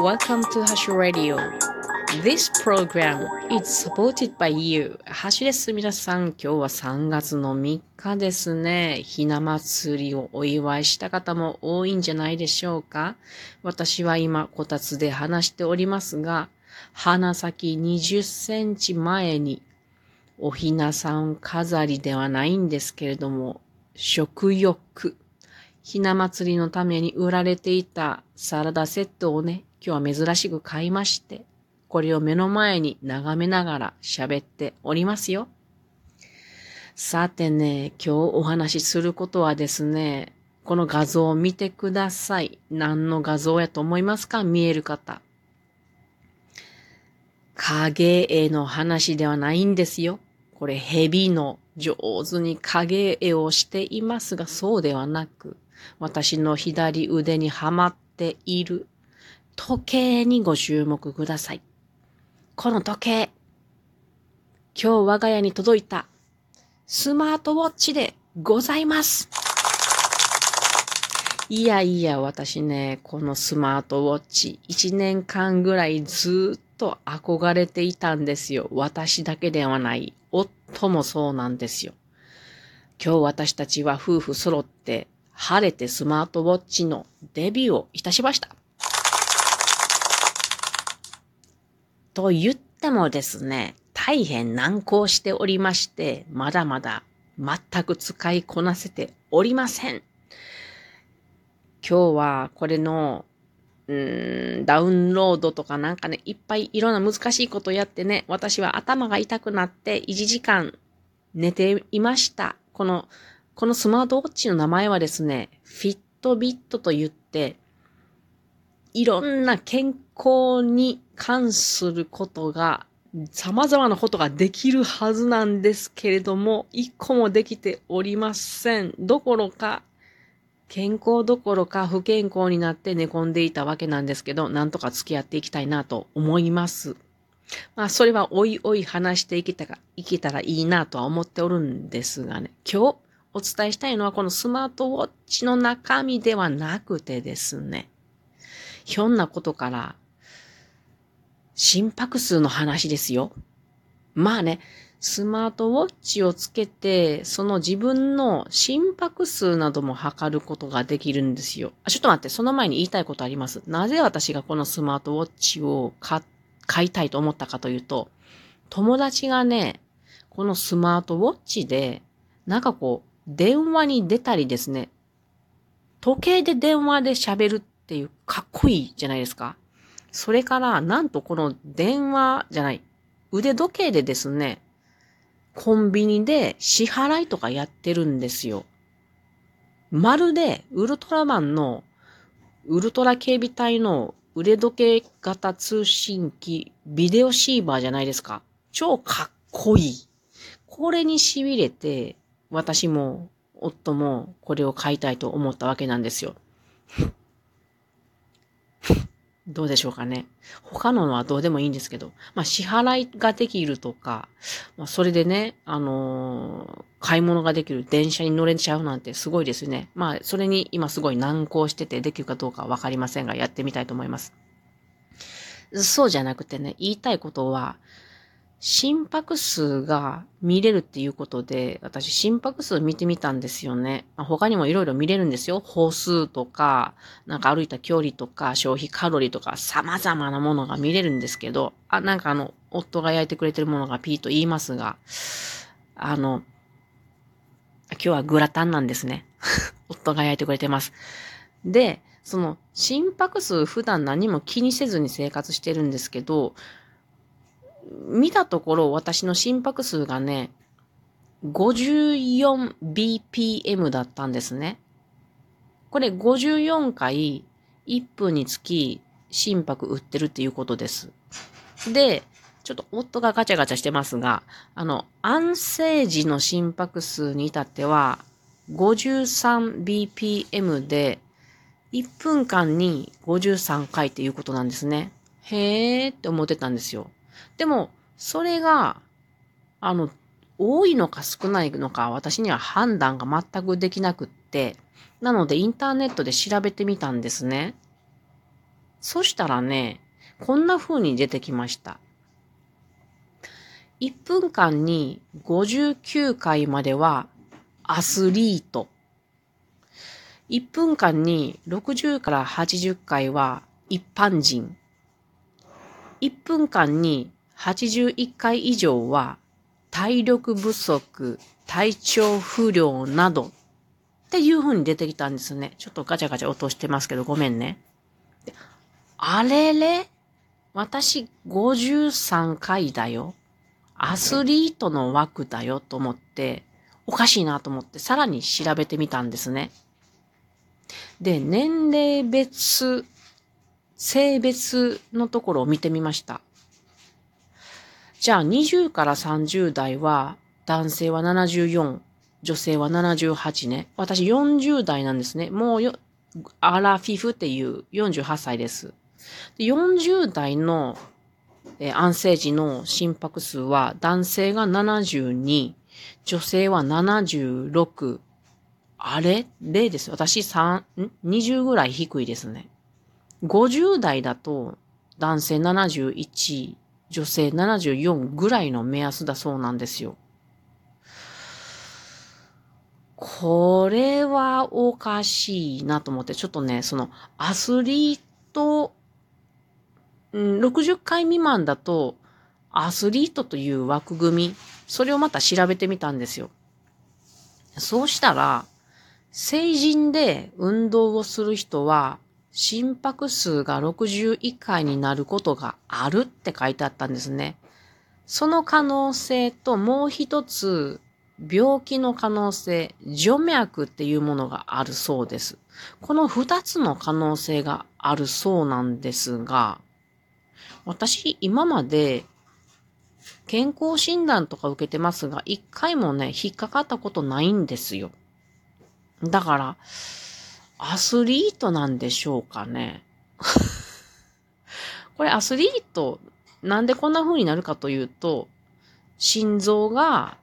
Welcome to Hash Radio. This program is supported by you. ハシです。皆さん、今日は3月の3日ですね。ひな祭りをお祝いした方も多いんじゃないでしょうか。私は今、こたつで話しておりますが、鼻先20センチ前に、おひなさん飾りではないんですけれども、食欲。ひな祭りのために売られていたサラダセットをね、今日は珍しく買いまして、これを目の前に眺めながら喋っておりますよ。さてね、今日お話しすることはですね、この画像を見てください。何の画像やと思いますか？見える方。影絵の話ではないんですよ。これ蛇の上手に影絵をしていますが、そうではなく、私の左腕にはまっている時計にご注目ください。この時計、今日我が家に届いたスマートウォッチでございます。いやいや、私ね、このスマートウォッチ、1年間ぐらいずっと憧れていたんですよ。私だけではない。夫もそうなんですよ。今日私たちは夫婦揃って晴れてスマートウォッチのデビューをいたしました。と言ってもですね、大変難航しておりまして、まだまだ全く使いこなせておりません。今日はこれの、うーん、ダウンロードとかなんかね、いっぱいいろんな難しいことやってね、私は頭が痛くなって1時間寝ていました。この、このスマートウォッチの名前はですね、フィットビットと言って、いろんな健康に関することが、様々なことができるはずなんですけれども、一個もできておりません。どころか、健康どころか不健康になって寝込んでいたわけなんですけど、なんとか付き合っていきたいなと思います。まあ、それはおいおい話していけたら、いけたらいいなとは思っておるんですがね、今日お伝えしたいのはこのスマートウォッチの中身ではなくてですね、ひょんなことから心拍数の話ですよ。まあね、スマートウォッチをつけて、その自分の心拍数なども測ることができるんですよ。あ、ちょっと待って、その前に言いたいことあります。なぜ私がこのスマートウォッチを買買いたいと思ったかというと、友達がね、このスマートウォッチで、なんかこう、電話に出たりですね、時計で電話で喋るっていうかっこいいじゃないですか。それから、なんとこの電話じゃない、腕時計でですね、コンビニで支払いとかやってるんですよ。まるで、ウルトラマンの、ウルトラ警備隊の腕時計型通信機、ビデオシーバーじゃないですか。超かっこいい。これに痺れて、私も夫もこれを買いたいと思ったわけなんですよ。どうでしょうかね。他のはどうでもいいんですけど、まあ支払いができるとか、まあそれでね、あのー、買い物ができる電車に乗れちゃうなんてすごいですね。まあそれに今すごい難航しててできるかどうかわかりませんが、やってみたいと思います。そうじゃなくてね、言いたいことは、心拍数が見れるっていうことで、私心拍数見てみたんですよね。他にもいろいろ見れるんですよ。歩数とか、なんか歩いた距離とか、消費カロリーとか、様々なものが見れるんですけど、あ、なんかあの、夫が焼いてくれてるものがピーと言いますが、あの、今日はグラタンなんですね。夫が焼いてくれてます。で、その心拍数普段何も気にせずに生活してるんですけど、見たところ私の心拍数がね、54bpm だったんですね。これ54回1分につき心拍打ってるっていうことです。で、ちょっと夫がガチャガチャしてますが、あの、安静時の心拍数に至っては 53bpm で1分間に53回っていうことなんですね。へーって思ってたんですよ。でも、それが、あの、多いのか少ないのか私には判断が全くできなくって、なのでインターネットで調べてみたんですね。そしたらね、こんな風に出てきました。1分間に59回まではアスリート。1分間に60から80回は一般人。1分間に81回以上は体力不足、体調不良などっていう風に出てきたんですね。ちょっとガチャガチャ落としてますけどごめんね。あれれ？私53回だよ。アスリートの枠だよと思って、おかしいなと思ってさらに調べてみたんですね。で、年齢別、性別のところを見てみました。じゃあ20から30代は男性は74、女性は78ね。私40代なんですね。もうよ、アラフィフっていう48歳です。で40代の、えー、安静時の心拍数は男性が72、女性は76。あれ ?0 です。私3、ん ?20 ぐらい低いですね。50代だと男性71、女性74ぐらいの目安だそうなんですよ。これはおかしいなと思って、ちょっとね、そのアスリートうん、60回未満だと、アスリートという枠組み、それをまた調べてみたんですよ。そうしたら、成人で運動をする人は、心拍数が61回になることがあるって書いてあったんですね。その可能性ともう一つ、病気の可能性、除脈っていうものがあるそうです。この二つの可能性があるそうなんですが、私、今まで健康診断とか受けてますが、一回もね、引っかかったことないんですよ。だから、アスリートなんでしょうかね。これアスリート、なんでこんな風になるかというと、心臓が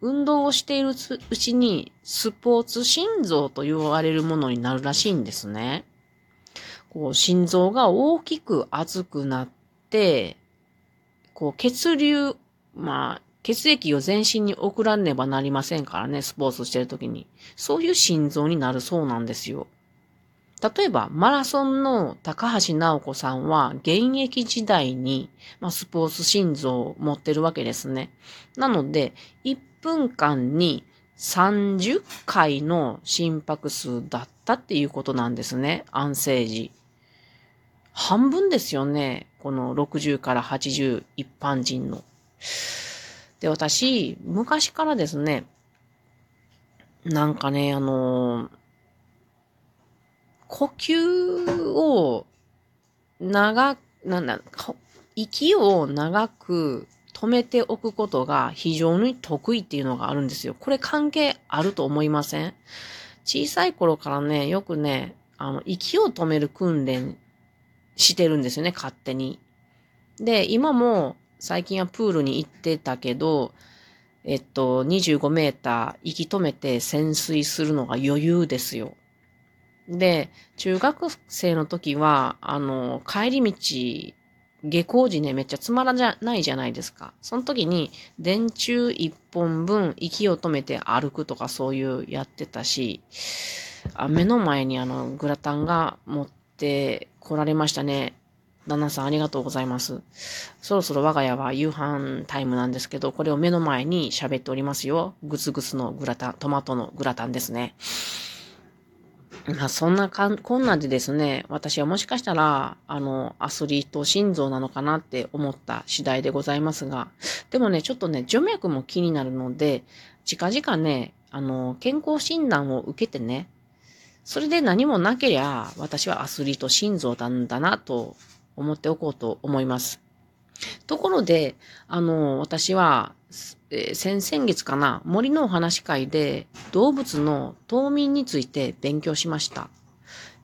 運動をしているうちにスポーツ心臓と言われるものになるらしいんですね。こう心臓が大きく熱くなって、こう、血流、まあ、血液を全身に送らねばなりませんからね、スポーツしてるときに。そういう心臓になるそうなんですよ。例えば、マラソンの高橋直子さんは、現役時代に、まあ、スポーツ心臓を持ってるわけですね。なので、1分間に30回の心拍数だったっていうことなんですね。安静時。半分ですよね。この60から80一般人の。で、私、昔からですね、なんかね、あの呼吸を長く、なんだ、息を長く止めておくことが非常に得意っていうのがあるんですよ。これ関係あると思いません？小さい頃からね、よくね、あの、息を止める訓練してるんですよね、勝手に。で、今も最近はプールに行ってたけど、えっと、25メーター息止めて潜水するのが余裕ですよ。で、中学生の時は、あの、帰り道、下校時ね、めっちゃつまらないじゃないですか。その時に、電柱一本分息を止めて歩くとかそういうやってたし、あ目の前にあの、グラタンが持って来られましたね。旦那さんありがとうございます。そろそろ我が家は夕飯タイムなんですけど、これを目の前に喋っておりますよ。ぐつぐつのグラタン、トマトのグラタンですね。まあ、そんなかん、こんなんでですね、私はもしかしたら、あの、アスリート心臓なのかなって思った次第でございますが、でもね、ちょっとね、除脈も気になるので、近々ね、あの、健康診断を受けてね、それで何もなけりゃ、私はアスリート心臓なんだなと思っておこうと思います。ところで、あの、私は、えー、先々月かな、森のお話会で動物の冬眠について勉強しました。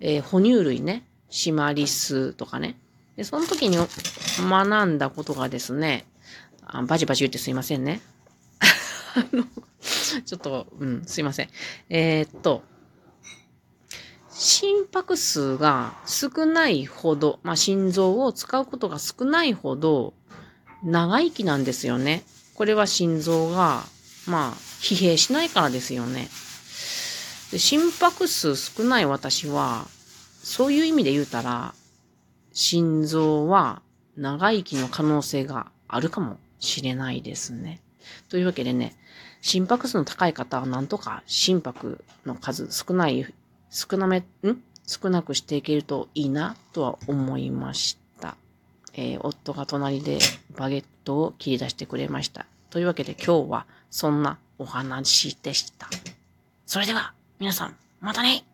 えー、哺乳類ね、シマリスとかね。で、その時に学んだことがですね、あバチバチ言ってすいませんね。あの、ちょっと、うん、すいません。えー、っと、心拍数が少ないほど、まあ、心臓を使うことが少ないほど、長生きなんですよね。これは心臓が、まあ、疲弊しないからですよね。で心拍数少ない私は、そういう意味で言うたら、心臓は長生きの可能性があるかもしれないですね。というわけでね、心拍数の高い方はなんとか心拍の数少ない、少なめ、ん？少なくしていけるといいなとは思いました。えー、夫が隣でバゲットを切り出してくれました。というわけで今日はそんなお話でした。それでは皆さん、またね